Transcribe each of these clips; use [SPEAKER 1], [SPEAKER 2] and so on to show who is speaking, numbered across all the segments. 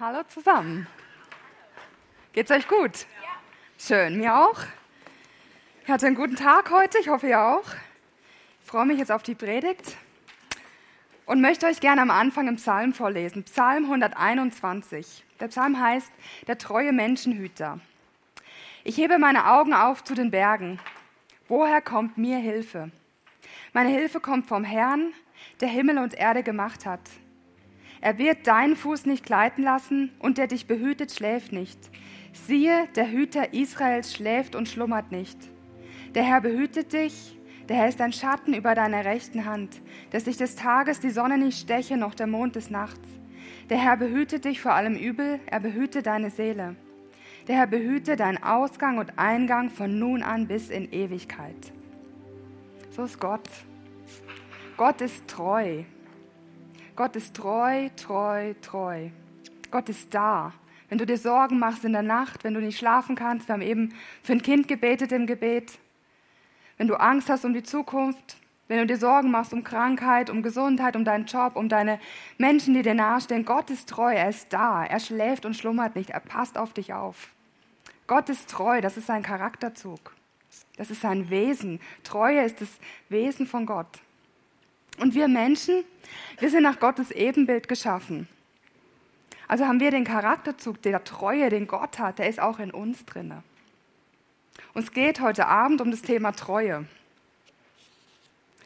[SPEAKER 1] Hallo zusammen. Geht's euch gut? Ja. Schön, mir auch. Ich hatte einen guten Tag heute, ich hoffe ihr auch. Ich freue mich jetzt auf die Predigt und möchte euch gerne am Anfang im Psalm vorlesen. Psalm 121. Der Psalm heißt Der treue Menschenhüter. Ich hebe meine Augen auf zu den Bergen. Woher kommt mir Hilfe? Meine Hilfe kommt vom Herrn, der Himmel und Erde gemacht hat. Er wird deinen Fuß nicht gleiten lassen und der dich behütet schläft nicht. Siehe, der Hüter Israels schläft und schlummert nicht. Der Herr behütet dich, der Herr ist ein Schatten über deiner rechten Hand, dass dich des Tages die Sonne nicht steche, noch der Mond des Nachts. Der Herr behütet dich vor allem Übel, er behüte deine Seele. Der Herr behüte deinen Ausgang und Eingang von nun an bis in Ewigkeit. So ist Gott. Gott ist treu. Gott ist treu, treu, treu. Gott ist da. Wenn du dir Sorgen machst in der Nacht, wenn du nicht schlafen kannst, wir haben eben für ein Kind gebetet im Gebet. Wenn du Angst hast um die Zukunft, wenn du dir Sorgen machst um Krankheit, um Gesundheit, um deinen Job, um deine Menschen, die dir nahestehen, Gott ist treu, er ist da, er schläft und schlummert nicht, er passt auf dich auf. Gott ist treu, das ist sein Charakterzug. Das ist sein Wesen. Treue ist das Wesen von Gott. Und wir Menschen, wir sind nach Gottes Ebenbild geschaffen. Also haben wir den Charakterzug der Treue, den Gott hat, der ist auch in uns drinne. Uns geht heute Abend um das Thema Treue.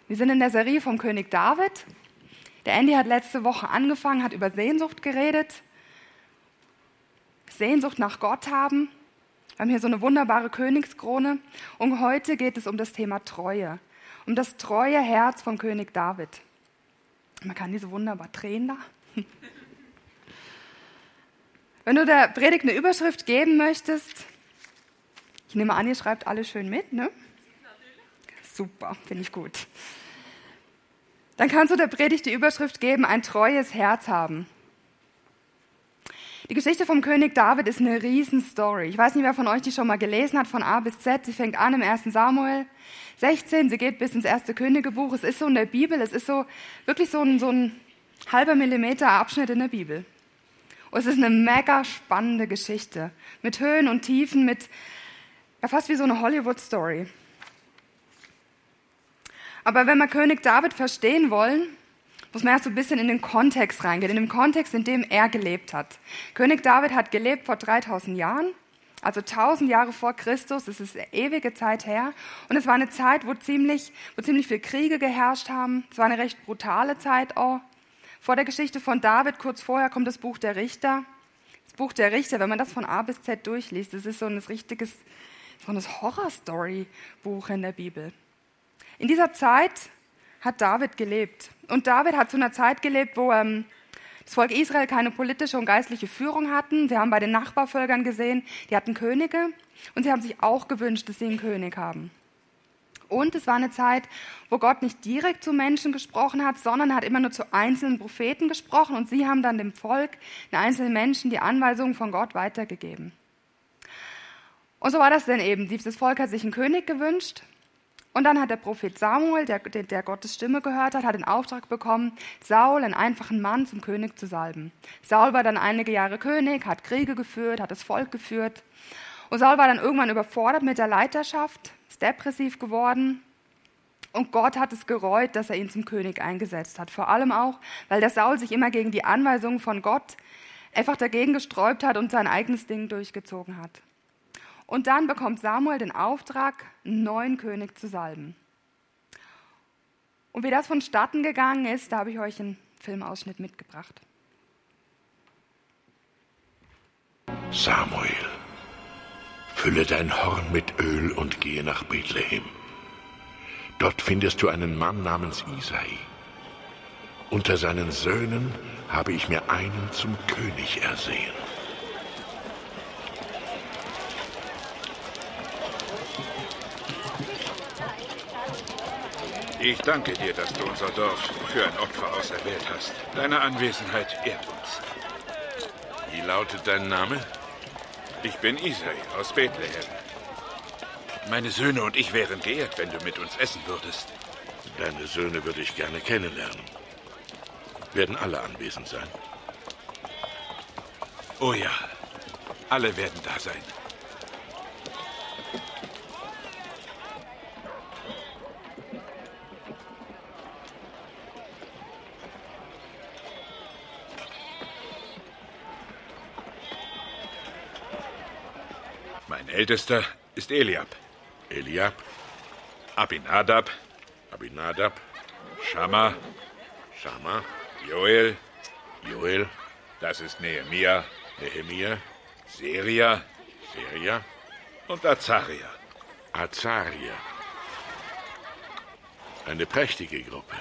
[SPEAKER 1] Wir sind in der Serie vom König David. Der Andy hat letzte Woche angefangen, hat über Sehnsucht geredet. Sehnsucht nach Gott haben. Wir haben hier so eine wunderbare Königskrone. Und heute geht es um das Thema Treue um das treue Herz von König David. Man kann diese wunderbar drehen da. Wenn du der Predigt eine Überschrift geben möchtest, ich nehme an, ihr schreibt alle schön mit, ne? Super, finde ich gut. Dann kannst du der Predigt die Überschrift geben, ein treues Herz haben. Die Geschichte vom König David ist eine Riesenstory. Ich weiß nicht, wer von euch die schon mal gelesen hat, von A bis Z. Sie fängt an im 1. Samuel 16, sie geht bis ins erste Königebuch. Es ist so in der Bibel, es ist so wirklich so ein, so ein halber Millimeter Abschnitt in der Bibel. Und es ist eine mega spannende Geschichte mit Höhen und Tiefen, mit ja, fast wie so eine Hollywood-Story. Aber wenn wir König David verstehen wollen, muss man erst so ein bisschen in den Kontext reingehen, in den Kontext, in dem er gelebt hat. König David hat gelebt vor 3000 Jahren, also 1000 Jahre vor Christus, das ist ewige Zeit her. Und es war eine Zeit, wo ziemlich, wo ziemlich viele Kriege geherrscht haben. Es war eine recht brutale Zeit auch. Vor der Geschichte von David, kurz vorher, kommt das Buch der Richter. Das Buch der Richter, wenn man das von A bis Z durchliest, das ist so ein richtiges, so ein Horror-Story-Buch in der Bibel. In dieser Zeit hat David gelebt. Und David hat zu einer Zeit gelebt, wo ähm, das Volk Israel keine politische und geistliche Führung hatten. Sie haben bei den Nachbarvölkern gesehen, die hatten Könige und sie haben sich auch gewünscht, dass sie einen König haben. Und es war eine Zeit, wo Gott nicht direkt zu Menschen gesprochen hat, sondern hat immer nur zu einzelnen Propheten gesprochen und sie haben dann dem Volk, den einzelnen Menschen, die Anweisungen von Gott weitergegeben. Und so war das denn eben. Dieses Volk hat sich einen König gewünscht und dann hat der Prophet Samuel, der, der, Gottes Stimme gehört hat, hat den Auftrag bekommen, Saul, einen einfachen Mann, zum König zu salben. Saul war dann einige Jahre König, hat Kriege geführt, hat das Volk geführt. Und Saul war dann irgendwann überfordert mit der Leiterschaft, ist depressiv geworden. Und Gott hat es gereut, dass er ihn zum König eingesetzt hat. Vor allem auch, weil der Saul sich immer gegen die Anweisungen von Gott einfach dagegen gesträubt hat und sein eigenes Ding durchgezogen hat. Und dann bekommt Samuel den Auftrag, einen neuen König zu salben. Und wie das vonstatten gegangen ist, da habe ich euch einen Filmausschnitt mitgebracht.
[SPEAKER 2] Samuel, fülle dein Horn mit Öl und gehe nach Bethlehem. Dort findest du einen Mann namens Isai. Unter seinen Söhnen habe ich mir einen zum König ersehen.
[SPEAKER 3] Ich danke dir, dass du unser Dorf für ein Opfer auserwählt hast. Deine Anwesenheit ehrt uns.
[SPEAKER 2] Wie lautet dein Name?
[SPEAKER 3] Ich bin Isai aus Bethlehem. Meine Söhne und ich wären geehrt, wenn du mit uns essen würdest.
[SPEAKER 2] Deine Söhne würde ich gerne kennenlernen. Werden alle anwesend sein?
[SPEAKER 3] Oh ja, alle werden da sein. Ältester ist Eliab.
[SPEAKER 2] Eliab,
[SPEAKER 3] Abinadab,
[SPEAKER 2] Abinadab,
[SPEAKER 3] Schamma,
[SPEAKER 2] Schama,
[SPEAKER 3] Joel,
[SPEAKER 2] Joel,
[SPEAKER 3] das ist Nehemia,
[SPEAKER 2] Nehemia,
[SPEAKER 3] Seria
[SPEAKER 2] Seria,
[SPEAKER 3] und Azaria.
[SPEAKER 2] Azaria. Eine prächtige Gruppe.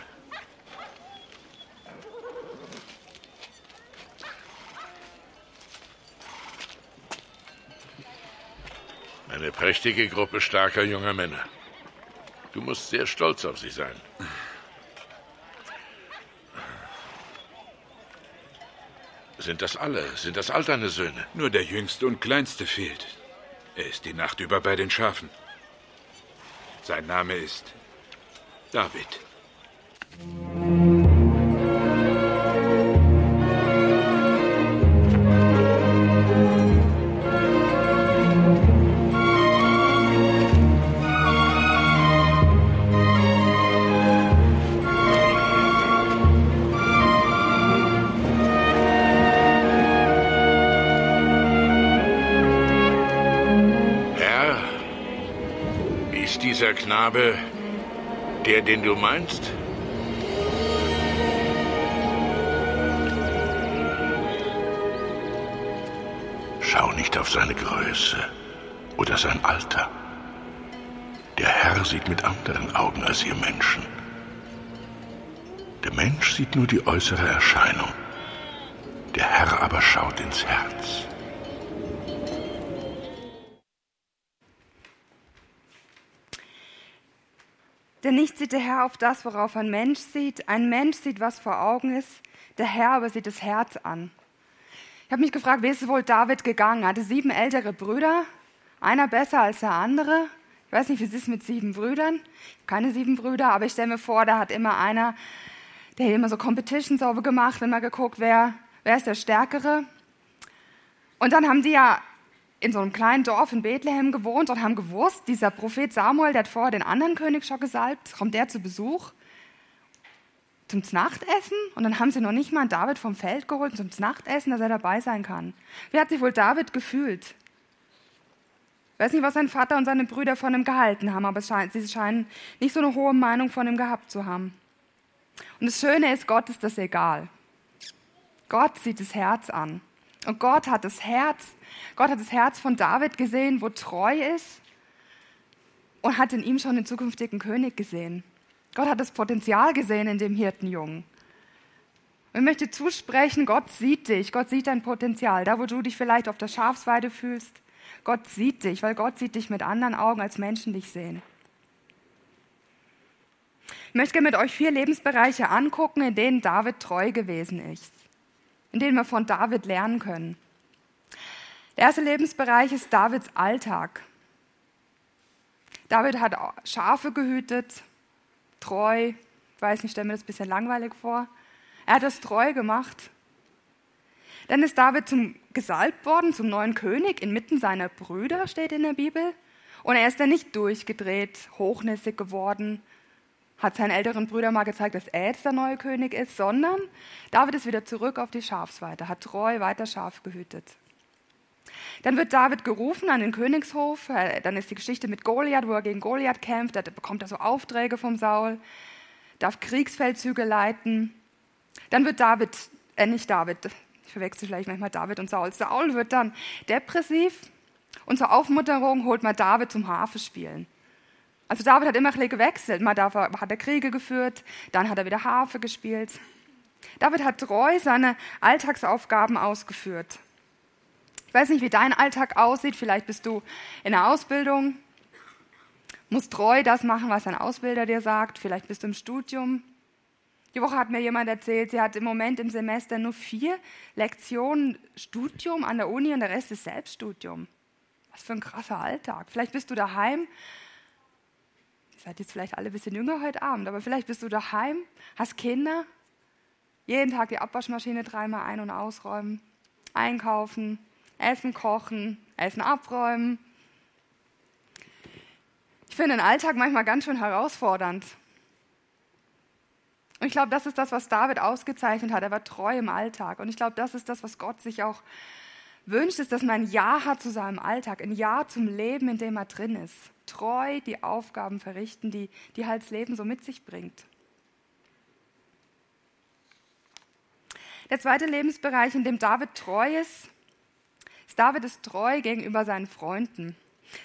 [SPEAKER 2] Eine prächtige Gruppe starker junger Männer. Du musst sehr stolz auf sie sein. Sind das alle? Sind das all deine Söhne?
[SPEAKER 3] Nur der jüngste und kleinste fehlt. Er ist die Nacht über bei den Schafen. Sein Name ist David.
[SPEAKER 2] Knabe der, den du meinst? Schau nicht auf seine Größe oder sein Alter. Der Herr sieht mit anderen Augen als ihr Menschen. Der Mensch sieht nur die äußere Erscheinung. Der Herr aber schaut ins Herz.
[SPEAKER 1] Denn nicht sieht der Herr auf das, worauf ein Mensch sieht. Ein Mensch sieht, was vor Augen ist. Der Herr aber sieht das Herz an. Ich habe mich gefragt, wie ist es wohl David gegangen? Er hatte sieben ältere Brüder, einer besser als der andere. Ich weiß nicht, wie es ist mit sieben Brüdern. Keine sieben Brüder, aber ich stelle mir vor, da hat immer einer, der hat immer so Competitions sauber gemacht, immer geguckt, wer, wer ist der Stärkere. Und dann haben die ja in so einem kleinen Dorf in Bethlehem gewohnt und haben gewusst, dieser Prophet Samuel, der hat vorher den anderen König schon gesalbt, kommt der zu Besuch zum Nachtessen und dann haben sie noch nicht mal David vom Feld geholt zum Nachtessen, dass er dabei sein kann. Wie hat sich wohl David gefühlt? Ich weiß nicht, was sein Vater und seine Brüder von ihm gehalten haben, aber scheint, sie scheinen nicht so eine hohe Meinung von ihm gehabt zu haben. Und das Schöne ist, Gott ist das egal. Gott sieht das Herz an. Und Gott hat das Herz, Gott hat das Herz von David gesehen, wo treu ist und hat in ihm schon den zukünftigen König gesehen. Gott hat das Potenzial gesehen in dem Hirtenjungen. Und ich möchte zusprechen, Gott sieht dich, Gott sieht dein Potenzial. Da, wo du dich vielleicht auf der Schafsweide fühlst, Gott sieht dich, weil Gott sieht dich mit anderen Augen, als Menschen dich sehen. Ich möchte mit euch vier Lebensbereiche angucken, in denen David treu gewesen ist, in denen wir von David lernen können. Der erste Lebensbereich ist Davids Alltag. David hat Schafe gehütet, treu. Ich weiß nicht, stelle mir das ein bisschen langweilig vor. Er hat das treu gemacht. Dann ist David zum, gesalbt worden zum neuen König inmitten seiner Brüder, steht in der Bibel. Und er ist dann nicht durchgedreht, hochnäsig geworden, hat seinen älteren Brüdern mal gezeigt, dass er jetzt der neue König ist, sondern David ist wieder zurück auf die Schafsweide, hat treu weiter Schaf gehütet. Dann wird David gerufen an den Königshof. Äh, Dann ist die Geschichte mit Goliath, wo er gegen Goliath kämpft. Da bekommt er so Aufträge vom Saul, darf Kriegsfeldzüge leiten. Dann wird David, äh nicht David, ich verwechsel vielleicht manchmal David und Saul. Saul wird dann depressiv und zur Aufmunterung holt man David zum Harfespielen. Also David hat immer ein bisschen gewechselt. Mal hat er Kriege geführt, dann hat er wieder Harfe gespielt. David hat treu seine Alltagsaufgaben ausgeführt. Ich weiß nicht, wie dein Alltag aussieht. Vielleicht bist du in der Ausbildung, musst treu das machen, was dein Ausbilder dir sagt. Vielleicht bist du im Studium. Die Woche hat mir jemand erzählt, sie hat im Moment im Semester nur vier Lektionen Studium an der Uni und der Rest ist Selbststudium. Was für ein krasser Alltag. Vielleicht bist du daheim. Seid jetzt vielleicht alle ein bisschen jünger heute Abend, aber vielleicht bist du daheim, hast Kinder, jeden Tag die Abwaschmaschine dreimal ein- und ausräumen, einkaufen, Essen kochen, Essen abräumen. Ich finde den Alltag manchmal ganz schön herausfordernd. Und ich glaube, das ist das, was David ausgezeichnet hat. Er war treu im Alltag. Und ich glaube, das ist das, was Gott sich auch wünscht, ist, dass man ein Ja hat zu seinem Alltag, ein Ja zum Leben, in dem er drin ist. Treu die Aufgaben verrichten, die, die halt das Leben so mit sich bringt. Der zweite Lebensbereich, in dem David treu ist, ist David ist treu gegenüber seinen Freunden.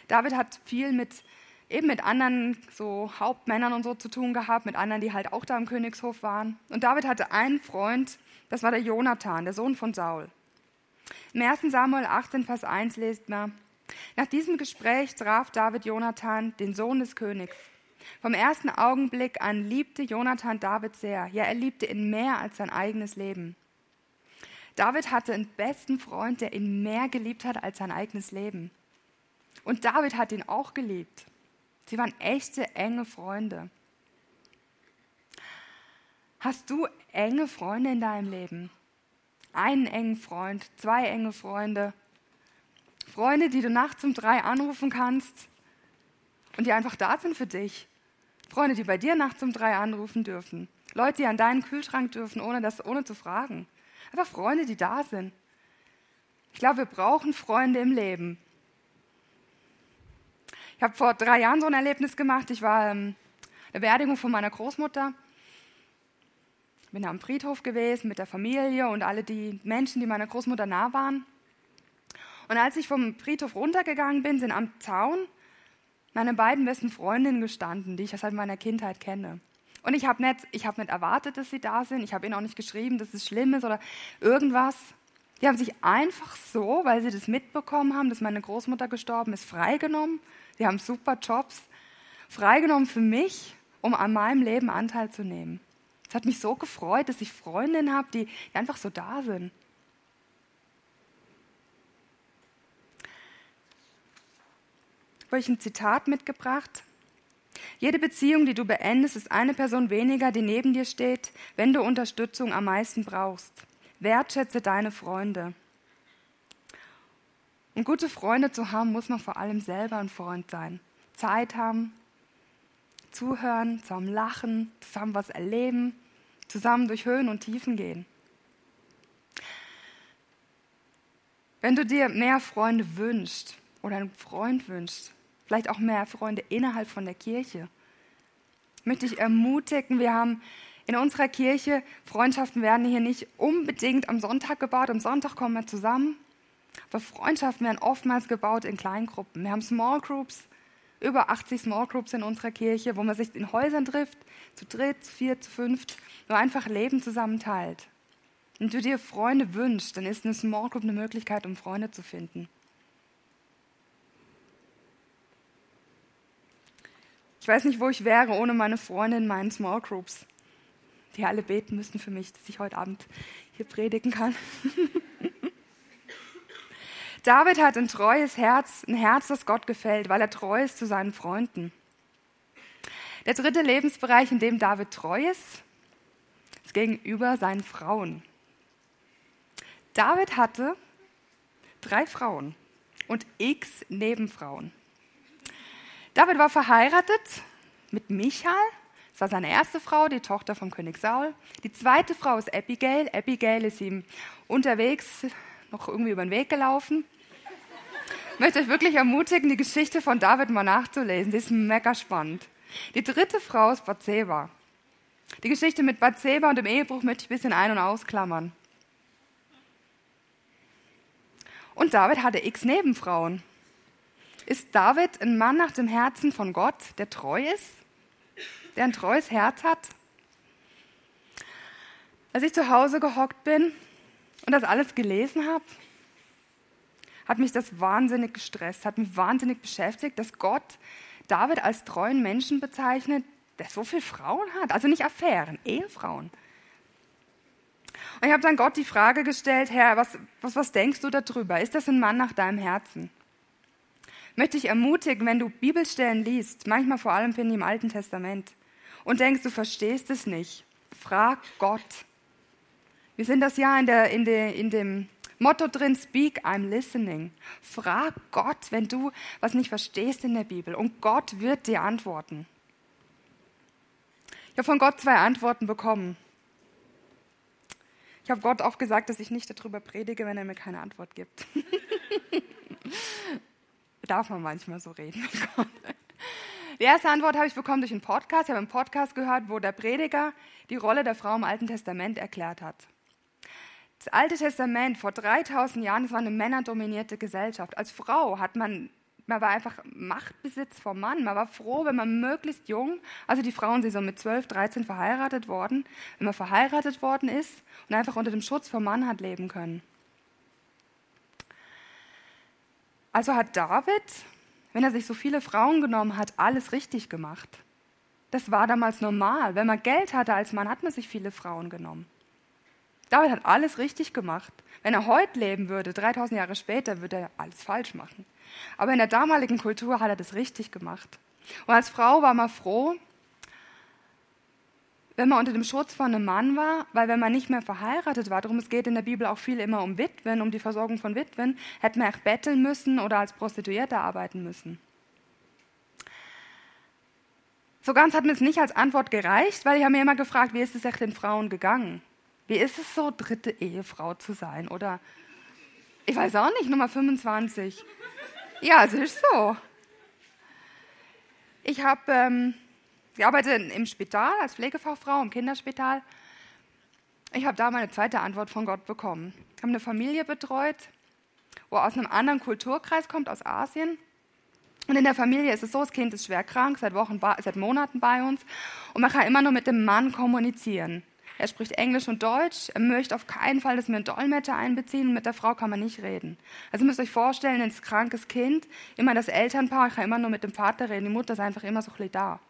[SPEAKER 1] David hat viel mit eben mit anderen so Hauptmännern und so zu tun gehabt, mit anderen, die halt auch da im Königshof waren. Und David hatte einen Freund, das war der Jonathan, der Sohn von Saul. Im 1. Samuel 18, Vers 1 lest man, nach diesem Gespräch traf David Jonathan, den Sohn des Königs. Vom ersten Augenblick an liebte Jonathan David sehr. Ja, er liebte ihn mehr als sein eigenes Leben. David hatte einen besten Freund, der ihn mehr geliebt hat als sein eigenes Leben. Und David hat ihn auch geliebt. Sie waren echte, enge Freunde. Hast du enge Freunde in deinem Leben? Einen engen Freund, zwei enge Freunde. Freunde, die du nachts um drei anrufen kannst und die einfach da sind für dich. Freunde, die bei dir nachts um drei anrufen dürfen. Leute, die an deinen Kühlschrank dürfen, ohne, das, ohne zu fragen. Einfach Freunde, die da sind. Ich glaube, wir brauchen Freunde im Leben. Ich habe vor drei Jahren so ein Erlebnis gemacht. Ich war ähm, eine Beerdigung von meiner Großmutter. Bin am Friedhof gewesen mit der Familie und alle die Menschen, die meiner Großmutter nah waren. Und als ich vom Friedhof runtergegangen bin, sind am Zaun meine beiden besten Freundinnen gestanden, die ich seit meiner Kindheit kenne. Und ich habe nicht, hab nicht erwartet, dass sie da sind. Ich habe ihnen auch nicht geschrieben, dass es schlimm ist oder irgendwas. Die haben sich einfach so, weil sie das mitbekommen haben, dass meine Großmutter gestorben ist, freigenommen. Sie haben super Jobs. Freigenommen für mich, um an meinem Leben Anteil zu nehmen. Es hat mich so gefreut, dass ich Freundinnen habe, die, einfach so da sind. Habe ich ein Zitat mitgebracht. Jede Beziehung, die du beendest, ist eine Person weniger, die neben dir steht, wenn du Unterstützung am meisten brauchst. Wertschätze deine Freunde. Um gute Freunde zu haben, muss man vor allem selber ein Freund sein. Zeit haben, zuhören, zusammen lachen, zusammen was erleben, zusammen durch Höhen und Tiefen gehen. Wenn du dir mehr Freunde wünschst oder einen Freund wünschst, vielleicht auch mehr Freunde innerhalb von der Kirche. Möchte ich ermutigen, wir haben in unserer Kirche, Freundschaften werden hier nicht unbedingt am Sonntag gebaut, am Sonntag kommen wir zusammen, aber Freundschaften werden oftmals gebaut in Kleingruppen. Wir haben Small Groups, über 80 Small Groups in unserer Kirche, wo man sich in Häusern trifft, zu dritt, zu vier, zu fünft, nur einfach Leben zusammen teilt. Wenn du dir Freunde wünschst, dann ist eine Small Group eine Möglichkeit, um Freunde zu finden. Ich weiß nicht, wo ich wäre ohne meine Freunde in meinen Small Groups, die alle beten müssten für mich, dass ich heute Abend hier predigen kann. David hat ein treues Herz, ein Herz, das Gott gefällt, weil er treu ist zu seinen Freunden. Der dritte Lebensbereich, in dem David treu ist, ist gegenüber seinen Frauen. David hatte drei Frauen und x Nebenfrauen. David war verheiratet mit Michal. Das war seine erste Frau, die Tochter vom König Saul. Die zweite Frau ist Abigail. Abigail ist ihm unterwegs noch irgendwie über den Weg gelaufen. Möchte euch wirklich ermutigen, die Geschichte von David mal nachzulesen. Sie ist mega spannend. Die dritte Frau ist Bathseba. Die Geschichte mit Bathseba und dem Ehebruch möchte ich ein bisschen ein- und ausklammern. Und David hatte x Nebenfrauen. Ist David ein Mann nach dem Herzen von Gott, der treu ist, der ein treues Herz hat? Als ich zu Hause gehockt bin und das alles gelesen habe, hat mich das wahnsinnig gestresst, hat mich wahnsinnig beschäftigt, dass Gott David als treuen Menschen bezeichnet, der so viele Frauen hat. Also nicht Affären, Ehefrauen. Und ich habe dann Gott die Frage gestellt, Herr, was, was, was denkst du darüber? Ist das ein Mann nach deinem Herzen? möchte ich ermutigen, wenn du Bibelstellen liest, manchmal vor allem finde ich im Alten Testament, und denkst, du verstehst es nicht, frag Gott. Wir sind das ja in, der, in, der, in dem Motto drin, speak, I'm listening. Frag Gott, wenn du was nicht verstehst in der Bibel und Gott wird dir antworten. Ich habe von Gott zwei Antworten bekommen. Ich habe Gott auch gesagt, dass ich nicht darüber predige, wenn er mir keine Antwort gibt. Darf man manchmal so reden. Die erste Antwort habe ich bekommen durch einen Podcast. Ich habe einen Podcast gehört, wo der Prediger die Rolle der Frau im Alten Testament erklärt hat. Das Alte Testament vor 3000 Jahren, das war eine männerdominierte Gesellschaft. Als Frau hat man, man war einfach Machtbesitz vom Mann. Man war froh, wenn man möglichst jung, also die Frauen sind so mit 12, 13 verheiratet worden, wenn man verheiratet worden ist und einfach unter dem Schutz vom Mann hat leben können. Also hat David wenn er sich so viele Frauen genommen hat, alles richtig gemacht. Das war damals normal. Wenn man Geld hatte als Mann, hat man sich viele Frauen genommen. David hat alles richtig gemacht. Wenn er heute leben würde, 3000 Jahre später, würde er alles falsch machen. Aber in der damaligen Kultur hat er das richtig gemacht. Und als Frau war man froh, wenn man unter dem Schutz von einem Mann war, weil wenn man nicht mehr verheiratet war, darum es geht in der Bibel auch viel immer um Witwen, um die Versorgung von Witwen, hätte man auch betteln müssen oder als Prostituierte arbeiten müssen. So ganz hat mir es nicht als Antwort gereicht, weil ich habe mir immer gefragt, wie ist es echt den Frauen gegangen? Wie ist es so, dritte Ehefrau zu sein? Oder ich weiß auch nicht, Nummer 25. Ja, es ist so. Ich habe ähm, ich arbeite im Spital als Pflegefachfrau im Kinderspital. Ich habe da meine zweite Antwort von Gott bekommen. Ich habe eine Familie betreut, wo aus einem anderen Kulturkreis kommt, aus Asien. Und in der Familie ist es so, das Kind ist schwer krank, seit Wochen, seit Monaten bei uns. Und man kann immer nur mit dem Mann kommunizieren. Er spricht Englisch und Deutsch. Er möchte auf keinen Fall, dass wir einen Dolmetscher einbeziehen. Mit der Frau kann man nicht reden. Also müsst ihr euch vorstellen, ein krankes Kind, immer das Elternpaar, kann immer nur mit dem Vater reden. Die Mutter ist einfach immer so da.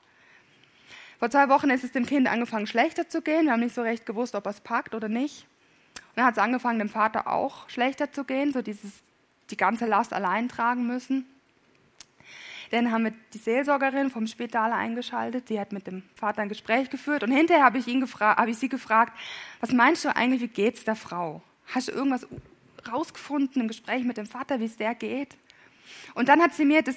[SPEAKER 1] Vor zwei Wochen ist es dem Kind angefangen, schlechter zu gehen. Wir haben nicht so recht gewusst, ob er es packt oder nicht. Und dann hat es angefangen, dem Vater auch schlechter zu gehen, so dieses, die ganze Last allein tragen müssen. Dann haben wir die Seelsorgerin vom Spital eingeschaltet, die hat mit dem Vater ein Gespräch geführt. Und hinterher habe ich, ihn hab ich sie gefragt, was meinst du eigentlich, wie geht es der Frau? Hast du irgendwas rausgefunden im Gespräch mit dem Vater, wie es der geht? Und dann hat sie mir das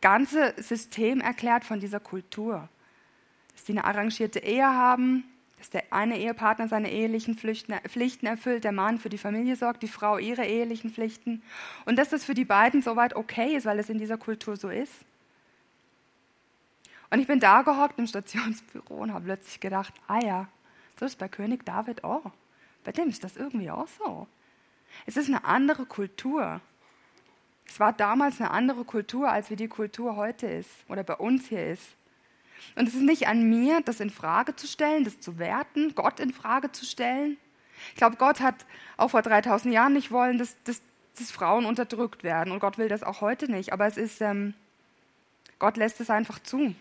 [SPEAKER 1] ganze System erklärt von dieser Kultur dass sie eine arrangierte Ehe haben, dass der eine Ehepartner seine ehelichen Pflichten erfüllt, der Mann für die Familie sorgt, die Frau ihre ehelichen Pflichten und dass das für die beiden soweit okay ist, weil es in dieser Kultur so ist. Und ich bin da gehockt im Stationsbüro und habe plötzlich gedacht, ah ja, so ist bei König David auch. Bei dem ist das irgendwie auch so. Es ist eine andere Kultur. Es war damals eine andere Kultur, als wie die Kultur heute ist oder bei uns hier ist. Und es ist nicht an mir, das in Frage zu stellen, das zu werten, Gott in Frage zu stellen. Ich glaube, Gott hat auch vor 3000 Jahren nicht wollen, dass, dass, dass, Frauen unterdrückt werden. Und Gott will das auch heute nicht. Aber es ist, ähm, Gott lässt es einfach zu.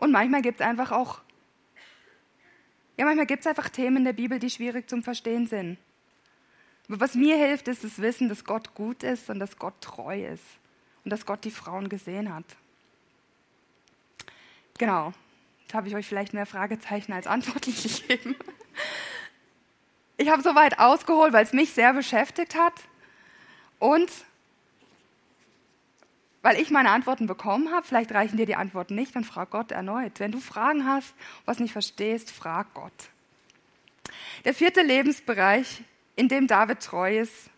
[SPEAKER 1] Und manchmal gibt es einfach auch, ja, manchmal gibt es einfach Themen in der Bibel, die schwierig zum Verstehen sind. Aber was mir hilft, ist das Wissen, dass Gott gut ist und dass Gott treu ist und dass Gott die Frauen gesehen hat. Genau, da habe ich euch vielleicht mehr Fragezeichen als Antworten gegeben. Ich habe soweit ausgeholt, weil es mich sehr beschäftigt hat und weil ich meine Antworten bekommen habe. Vielleicht reichen dir die Antworten nicht, dann frag Gott erneut. Wenn du Fragen hast, was nicht verstehst, frag Gott. Der vierte Lebensbereich, in dem David treu ist,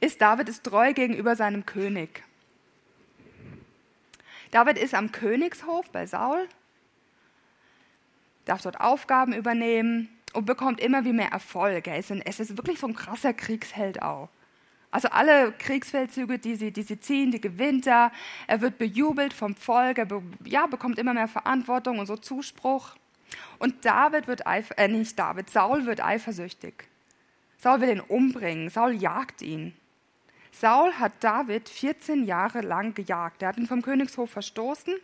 [SPEAKER 1] ist, David ist treu gegenüber seinem König. David ist am Königshof bei Saul, darf dort Aufgaben übernehmen und bekommt immer wie mehr Erfolg. Er ist, ein, es ist wirklich so ein krasser Kriegsheld auch. Also alle Kriegsfeldzüge, die sie, die sie ziehen, die gewinnt er. Er wird bejubelt vom Volk, er be, ja, bekommt immer mehr Verantwortung und so Zuspruch. Und David wird, äh, nicht David, Saul wird eifersüchtig. Saul will ihn umbringen, Saul jagt ihn. Saul hat David 14 Jahre lang gejagt. Er hat ihn vom Königshof verstoßen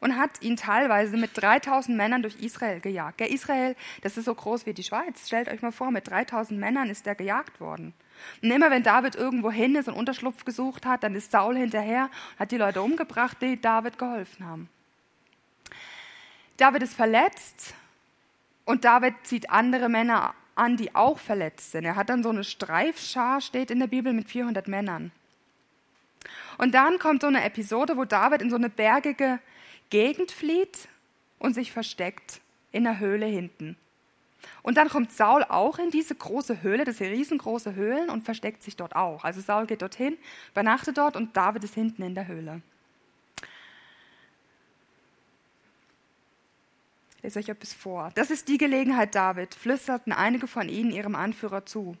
[SPEAKER 1] und hat ihn teilweise mit 3000 Männern durch Israel gejagt. Der Israel, das ist so groß wie die Schweiz. Stellt euch mal vor, mit 3000 Männern ist er gejagt worden. Und immer wenn David irgendwo hin ist und Unterschlupf gesucht hat, dann ist Saul hinterher und hat die Leute umgebracht, die David geholfen haben. David ist verletzt Und David zieht andere Männer an, die auch verletzt sind. Er hat dann so eine Streifschar, steht in der Bibel, mit 400 Männern. Und dann kommt so eine Episode, wo David in so eine bergige Gegend flieht und sich versteckt in der Höhle hinten. Und dann kommt Saul auch in diese große Höhle, sind riesengroße Höhlen, und versteckt sich dort auch. Also Saul geht dorthin, übernachtet dort und David ist hinten in der Höhle. Ich lese euch etwas vor. Das ist die Gelegenheit, David, flüsterten einige von ihnen ihrem Anführer zu.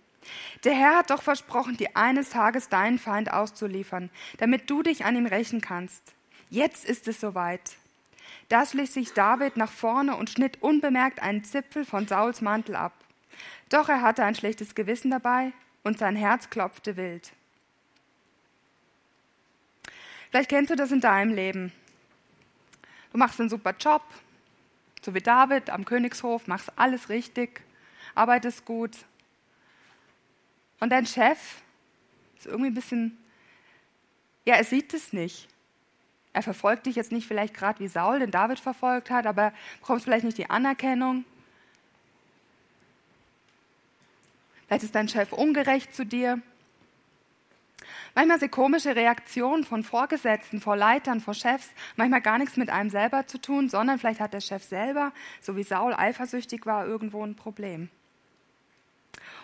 [SPEAKER 1] Der Herr hat doch versprochen, dir eines Tages deinen Feind auszuliefern, damit du dich an ihm rächen kannst. Jetzt ist es soweit. Da schlich sich David nach vorne und schnitt unbemerkt einen Zipfel von Sauls Mantel ab. Doch er hatte ein schlechtes Gewissen dabei und sein Herz klopfte wild. Vielleicht kennst du das in deinem Leben. Du machst einen super Job, so wie David am Königshof, machst alles richtig, arbeitest gut. Und dein Chef ist irgendwie ein bisschen, ja, er sieht es nicht. Er verfolgt dich jetzt nicht vielleicht gerade wie Saul den David verfolgt hat, aber bekommst vielleicht nicht die Anerkennung. Vielleicht ist dein Chef ungerecht zu dir. Manchmal sind komische Reaktionen von Vorgesetzten, vor Leitern, vor Chefs, manchmal gar nichts mit einem selber zu tun, sondern vielleicht hat der Chef selber, so wie Saul eifersüchtig war, irgendwo ein Problem.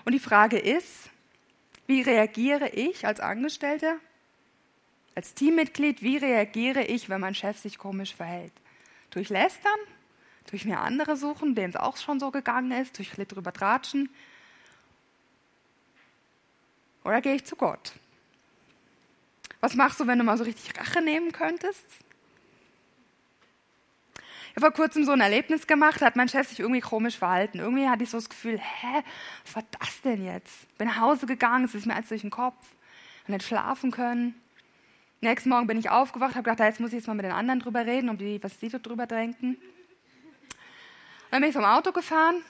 [SPEAKER 1] Und die Frage ist, wie reagiere ich als Angestellter als Teammitglied, wie reagiere ich, wenn mein Chef sich komisch verhält? Durch Lästern? Durch mir andere suchen, denen es auch schon so gegangen ist? Durch drüber tratschen? Oder gehe ich zu Gott? Was machst du, wenn du mal so richtig Rache nehmen könntest? Ich habe vor kurzem so ein Erlebnis gemacht, hat mein Chef sich irgendwie komisch verhalten. Irgendwie hatte ich so das Gefühl, hä, was war das denn jetzt? Bin nach Hause gegangen, es ist mir alles durch den Kopf, habe nicht schlafen können. Nächsten Morgen bin ich aufgewacht, habe gedacht, jetzt muss ich jetzt mal mit den anderen drüber reden, um die, was sie so drüber denken. Dann bin ich vom Auto gefahren.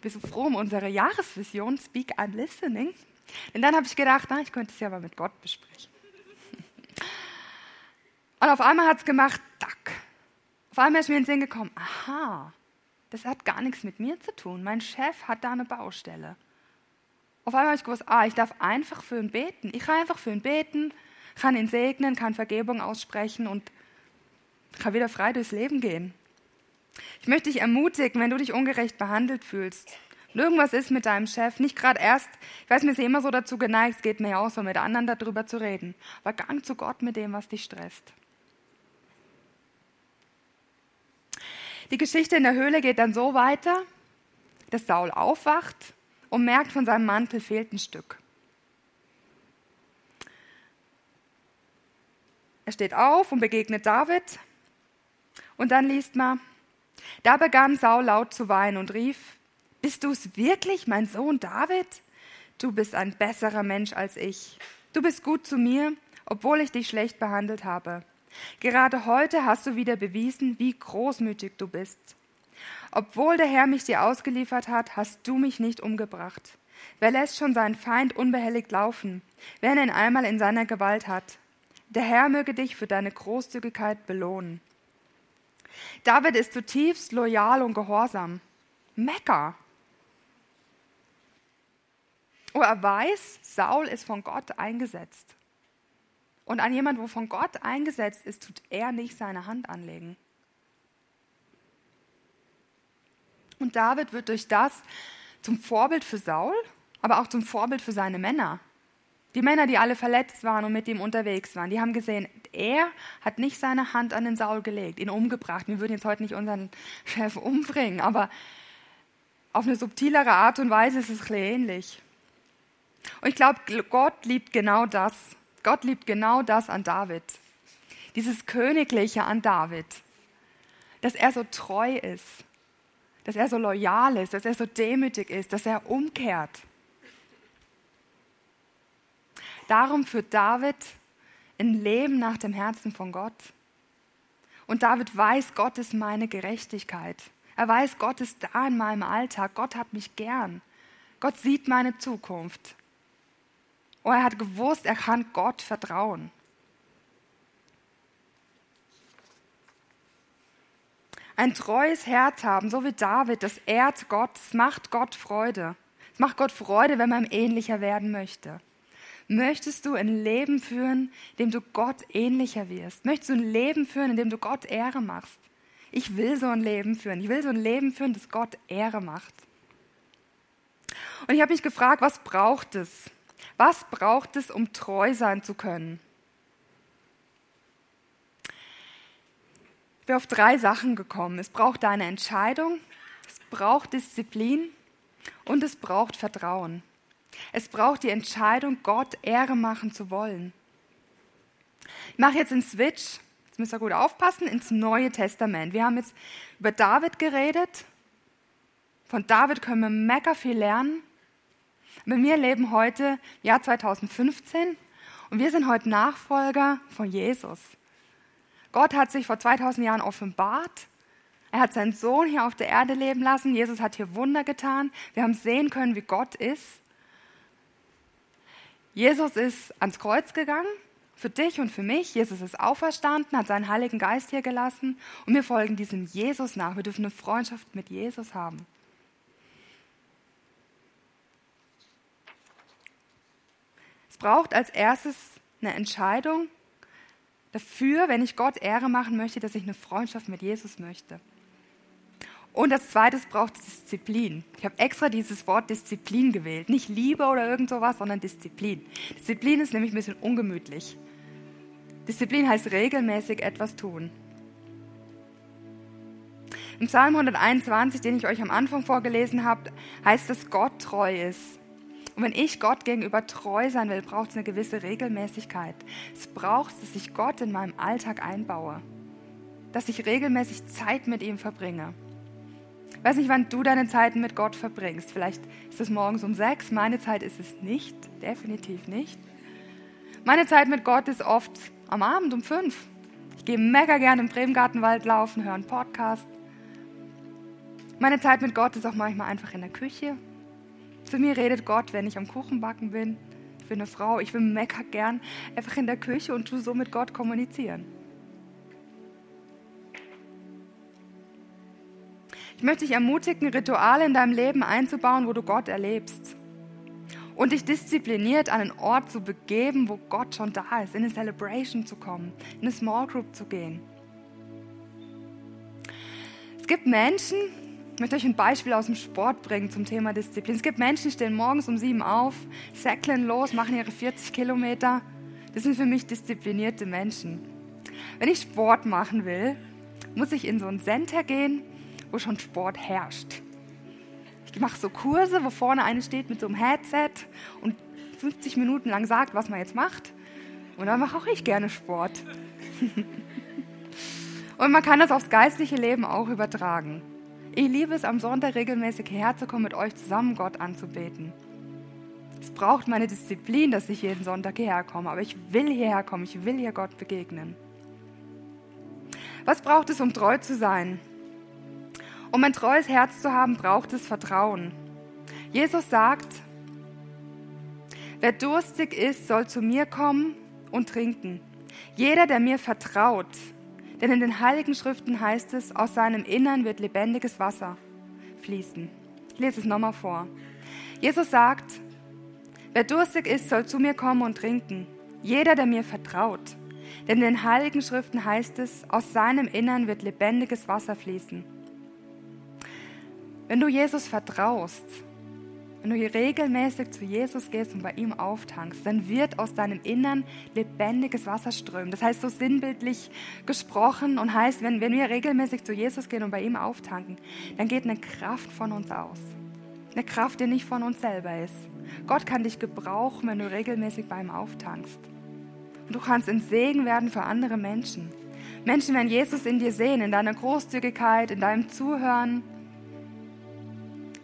[SPEAKER 1] Bin so froh um unsere Jahresvision, Speak and Listening. Und dann habe ich gedacht, na, ich könnte es ja mal mit Gott besprechen. Und auf einmal hat es gemacht, tack. Auf einmal ist mir in den Sinn gekommen, aha, das hat gar nichts mit mir zu tun. Mein Chef hat da eine Baustelle. Auf einmal habe ich gewusst, ah, ich darf einfach für ihn beten. Ich kann einfach für ihn beten kann ihn segnen, kann Vergebung aussprechen und kann wieder frei durchs Leben gehen. Ich möchte dich ermutigen, wenn du dich ungerecht behandelt fühlst und irgendwas ist mit deinem Chef, nicht gerade erst, ich weiß, mir ist immer so dazu geneigt, es geht mir ja auch so, mit anderen darüber zu reden, aber gang zu Gott mit dem, was dich stresst. Die Geschichte in der Höhle geht dann so weiter, dass Saul aufwacht und merkt, von seinem Mantel fehlt ein Stück. Er steht auf und begegnet David. Und dann liest man, da begann Saul laut zu weinen und rief, bist du es wirklich, mein Sohn David? Du bist ein besserer Mensch als ich. Du bist gut zu mir, obwohl ich dich schlecht behandelt habe. Gerade heute hast du wieder bewiesen, wie großmütig du bist. Obwohl der Herr mich dir ausgeliefert hat, hast du mich nicht umgebracht. Wer lässt schon seinen Feind unbehelligt laufen, wenn er ihn einmal in seiner Gewalt hat? Der Herr möge dich für deine Großzügigkeit belohnen. David ist zutiefst loyal und gehorsam. Mecker. Oh, er weiß, Saul ist von Gott eingesetzt. Und an jemand, wo von Gott eingesetzt ist, tut er nicht seine Hand anlegen. Und David wird durch das zum Vorbild für Saul, aber auch zum Vorbild für seine Männer. Die Männer, die alle verletzt waren und mit ihm unterwegs waren, die haben gesehen, er hat nicht seine Hand an den Saul gelegt, ihn umgebracht. Wir würden jetzt heute nicht unseren Chef umbringen, aber auf eine subtilere Art und Weise ist es ähnlich. Und ich glaube, Gott liebt genau das. Gott liebt genau das an David. Dieses Königliche an David. Dass er so treu ist. Dass er so loyal ist. Dass er so demütig ist. Dass er umkehrt. Darum führt David ein Leben nach dem Herzen von Gott. Und David weiß, Gott ist meine Gerechtigkeit. Er weiß, Gott ist da in meinem Alltag. Gott hat mich gern. Gott sieht meine Zukunft. Und er hat gewusst, er kann Gott vertrauen. Ein treues Herz haben, so wie David, das ehrt Gott, es macht Gott Freude. Es macht Gott Freude, wenn man ihm ähnlicher werden möchte. Möchtest du ein Leben führen, in dem du Gott ähnlicher wirst? Möchtest du ein Leben führen, in dem du Gott Ehre machst? Ich will so ein Leben führen. Ich will so ein Leben führen, das Gott Ehre macht. Und ich habe mich gefragt, was braucht es? Was braucht es, um treu sein zu können? Ich bin auf drei Sachen gekommen. Es braucht eine Entscheidung, es braucht Disziplin und es braucht Vertrauen. Es braucht die Entscheidung, Gott Ehre machen zu wollen. Ich mache jetzt einen Switch, jetzt müsst ihr gut aufpassen, ins Neue Testament. Wir haben jetzt über David geredet. Von David können wir mega viel lernen. Aber wir leben heute Jahr 2015 und wir sind heute Nachfolger von Jesus. Gott hat sich vor 2000 Jahren offenbart. Er hat seinen Sohn hier auf der Erde leben lassen. Jesus hat hier Wunder getan. Wir haben sehen können, wie Gott ist. Jesus ist ans Kreuz gegangen, für dich und für mich. Jesus ist auferstanden, hat seinen Heiligen Geist hier gelassen und wir folgen diesem Jesus nach. Wir dürfen eine Freundschaft mit Jesus haben. Es braucht als erstes eine Entscheidung dafür, wenn ich Gott Ehre machen möchte, dass ich eine Freundschaft mit Jesus möchte. Und als zweites braucht Disziplin. Ich habe extra dieses Wort Disziplin gewählt. Nicht Liebe oder irgend sowas, sondern Disziplin. Disziplin ist nämlich ein bisschen ungemütlich. Disziplin heißt regelmäßig etwas tun. Im Psalm 121, den ich euch am Anfang vorgelesen habe, heißt es, Gott treu ist. Und wenn ich Gott gegenüber treu sein will, braucht es eine gewisse Regelmäßigkeit. Es braucht, dass ich Gott in meinem Alltag einbaue. Dass ich regelmäßig Zeit mit ihm verbringe. Weiß nicht, wann du deine Zeiten mit Gott verbringst. Vielleicht ist es morgens um sechs. Meine Zeit ist es nicht. Definitiv nicht. Meine Zeit mit Gott ist oft am Abend um fünf. Ich gehe mega gerne im Bremengartenwald laufen, höre einen Podcast. Meine Zeit mit Gott ist auch manchmal einfach in der Küche. Zu mir redet Gott, wenn ich am Kuchenbacken bin. Ich bin eine Frau, ich will mega gern einfach in der Küche und tu so mit Gott kommunizieren. Ich möchte dich ermutigen, Rituale in deinem Leben einzubauen, wo du Gott erlebst. Und dich diszipliniert an einen Ort zu begeben, wo Gott schon da ist, in eine Celebration zu kommen, in eine Small Group zu gehen. Es gibt Menschen, ich möchte euch ein Beispiel aus dem Sport bringen zum Thema Disziplin. Es gibt Menschen, die stehen morgens um sieben auf, säckeln los, machen ihre 40 Kilometer. Das sind für mich disziplinierte Menschen. Wenn ich Sport machen will, muss ich in so ein Center gehen, wo schon Sport herrscht. Ich mache so Kurse, wo vorne eine steht mit so einem Headset und 50 Minuten lang sagt, was man jetzt macht. Und dann mache auch ich gerne Sport. und man kann das aufs geistliche Leben auch übertragen. Ich liebe es, am Sonntag regelmäßig herzukommen, mit euch zusammen Gott anzubeten. Es braucht meine Disziplin, dass ich jeden Sonntag hierher komme, aber ich will hierher kommen, ich will hier Gott begegnen. Was braucht es, um treu zu sein? Um ein treues Herz zu haben, braucht es Vertrauen. Jesus sagt, wer durstig ist, soll zu mir kommen und trinken. Jeder, der mir vertraut, denn in den heiligen Schriften heißt es, aus seinem Innern wird lebendiges Wasser fließen. Ich lese es nochmal vor. Jesus sagt, wer durstig ist, soll zu mir kommen und trinken. Jeder, der mir vertraut. Denn in den heiligen Schriften heißt es, aus seinem Innern wird lebendiges Wasser fließen. Wenn du Jesus vertraust, wenn du hier regelmäßig zu Jesus gehst und bei ihm auftankst, dann wird aus deinem Innern lebendiges Wasser strömen. Das heißt so sinnbildlich gesprochen und heißt, wenn, wenn wir regelmäßig zu Jesus gehen und bei ihm auftanken, dann geht eine Kraft von uns aus. Eine Kraft, die nicht von uns selber ist. Gott kann dich gebrauchen, wenn du regelmäßig bei ihm auftankst. Und du kannst ein Segen werden für andere Menschen. Menschen werden Jesus in dir sehen, in deiner Großzügigkeit, in deinem Zuhören,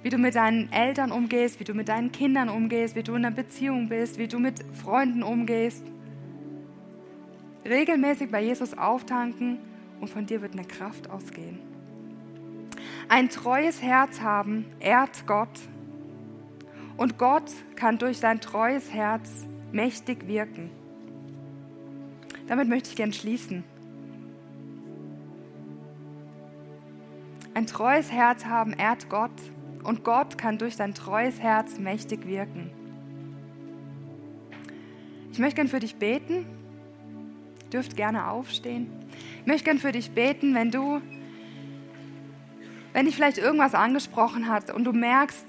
[SPEAKER 1] wie du mit deinen Eltern umgehst, wie du mit deinen Kindern umgehst, wie du in einer Beziehung bist, wie du mit Freunden umgehst. Regelmäßig bei Jesus auftanken und von dir wird eine Kraft ausgehen. Ein treues Herz haben ehrt Gott und Gott kann durch sein treues Herz mächtig wirken. Damit möchte ich gern schließen. Ein treues Herz haben ehrt Gott und Gott kann durch dein treues Herz mächtig wirken. Ich möchte gern für dich beten. Dürft gerne aufstehen. Ich möchte gern für dich beten, wenn du, wenn dich vielleicht irgendwas angesprochen hat und du merkst,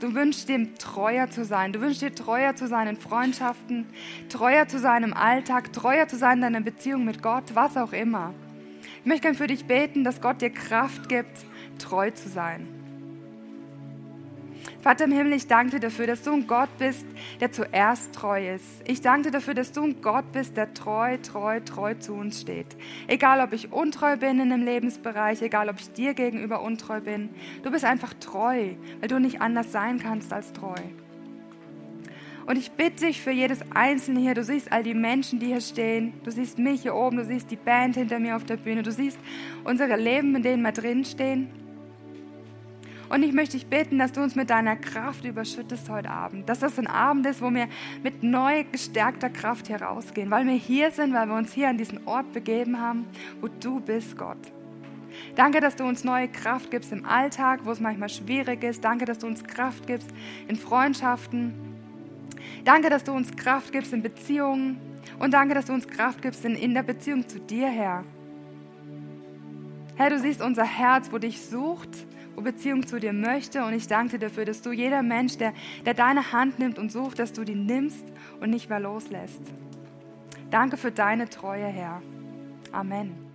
[SPEAKER 1] du wünschst dir treuer zu sein. Du wünschst dir treuer zu sein in Freundschaften, treuer zu sein im Alltag, treuer zu sein in deiner Beziehung mit Gott, was auch immer. Ich möchte gern für dich beten, dass Gott dir Kraft gibt, treu zu sein. Vater im Himmel, ich danke dir dafür, dass du ein Gott bist, der zuerst treu ist. Ich danke dir dafür, dass du ein Gott bist, der treu, treu, treu zu uns steht. Egal, ob ich untreu bin in einem Lebensbereich, egal, ob ich dir gegenüber untreu bin, du bist einfach treu, weil du nicht anders sein kannst als treu. Und ich bitte dich für jedes Einzelne hier, du siehst all die Menschen, die hier stehen, du siehst mich hier oben, du siehst die Band hinter mir auf der Bühne, du siehst unsere Leben, in denen wir drinstehen. Und ich möchte dich bitten, dass du uns mit deiner Kraft überschüttest heute Abend. Dass das ein Abend ist, wo wir mit neu gestärkter Kraft hier rausgehen, weil wir hier sind, weil wir uns hier an diesen Ort begeben haben, wo du bist, Gott. Danke, dass du uns neue Kraft gibst im Alltag, wo es manchmal schwierig ist. Danke, dass du uns Kraft gibst in Freundschaften. Danke, dass du uns Kraft gibst in Beziehungen. Und danke, dass du uns Kraft gibst in, in der Beziehung zu dir, Herr. Herr, du siehst unser Herz, wo dich sucht Beziehung zu dir möchte. Und ich danke dir dafür, dass du jeder Mensch, der, der deine Hand nimmt und sucht, dass du die nimmst und nicht mehr loslässt. Danke für deine Treue, Herr. Amen.